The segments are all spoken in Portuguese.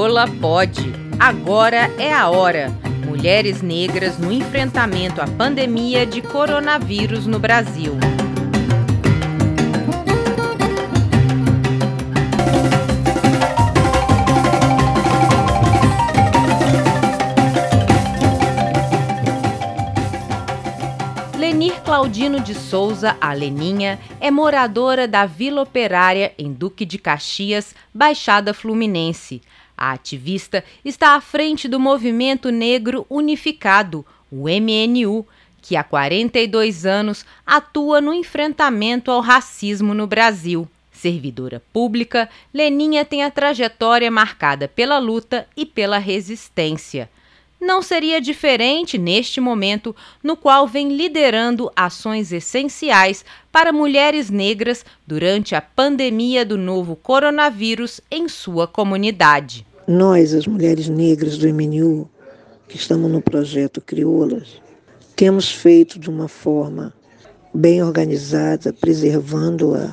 Crioula pode. Agora é a hora. Mulheres negras no enfrentamento à pandemia de coronavírus no Brasil. Lenir Claudino de Souza, a Leninha, é moradora da Vila Operária em Duque de Caxias, Baixada Fluminense. A ativista está à frente do Movimento Negro Unificado, o MNU, que há 42 anos atua no enfrentamento ao racismo no Brasil. Servidora pública, Leninha tem a trajetória marcada pela luta e pela resistência. Não seria diferente neste momento no qual vem liderando ações essenciais para mulheres negras durante a pandemia do novo coronavírus em sua comunidade. Nós, as mulheres negras do MNU, que estamos no projeto Crioulas, temos feito de uma forma bem organizada, preservando a,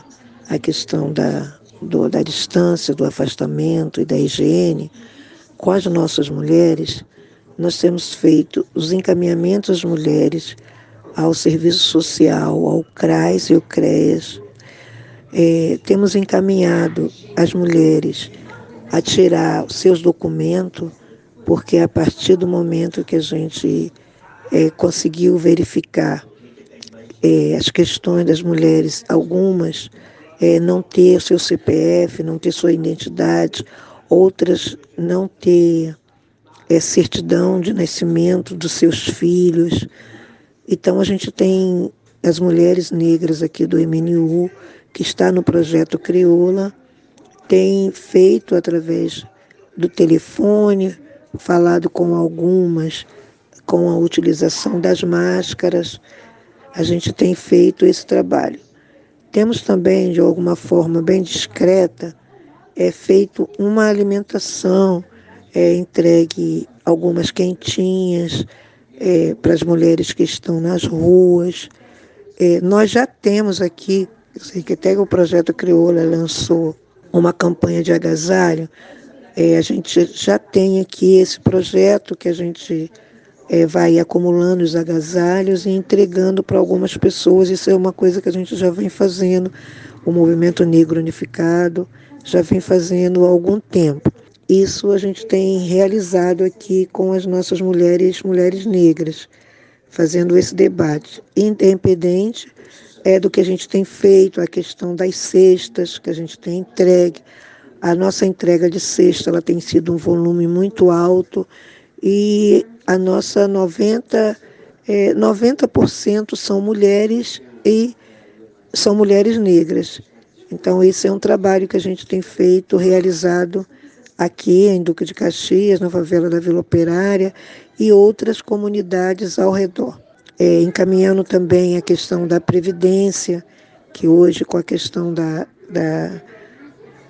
a questão da, do, da distância, do afastamento e da higiene, com as nossas mulheres, nós temos feito os encaminhamentos das mulheres ao serviço social, ao CRAS e ao CREAS. É, temos encaminhado as mulheres a tirar os seus documentos, porque a partir do momento que a gente é, conseguiu verificar é, as questões das mulheres, algumas é, não ter seu CPF, não ter sua identidade, outras não ter certidão de nascimento dos seus filhos. Então a gente tem as mulheres negras aqui do MNU, que está no projeto Crioula, tem feito através do telefone, falado com algumas, com a utilização das máscaras. A gente tem feito esse trabalho. Temos também, de alguma forma bem discreta, é feito uma alimentação, é entregue algumas quentinhas é, para as mulheres que estão nas ruas. É, nós já temos aqui, sei que até o projeto Crioula lançou uma campanha de agasalho. É, a gente já tem aqui esse projeto que a gente é, vai acumulando os agasalhos e entregando para algumas pessoas. Isso é uma coisa que a gente já vem fazendo, o Movimento Negro Unificado já vem fazendo há algum tempo. Isso a gente tem realizado aqui com as nossas mulheres, mulheres negras, fazendo esse debate, independente é do que a gente tem feito, a questão das cestas que a gente tem entregue. A nossa entrega de cesta ela tem sido um volume muito alto e a nossa 90, é, 90% são mulheres e são mulheres negras. Então, esse é um trabalho que a gente tem feito, realizado aqui em Duque de Caxias, na favela da Vila Operária e outras comunidades ao redor é, encaminhando também a questão da previdência, que hoje com a questão da, da,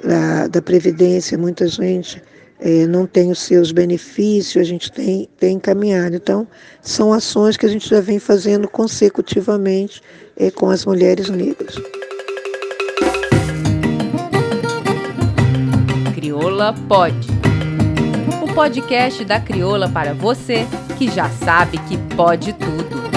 da, da previdência, muita gente é, não tem os seus benefícios, a gente tem, tem encaminhado. Então, são ações que a gente já vem fazendo consecutivamente é, com as mulheres negras. Crioula Pode. O podcast da Crioula para você que já sabe que pode tudo.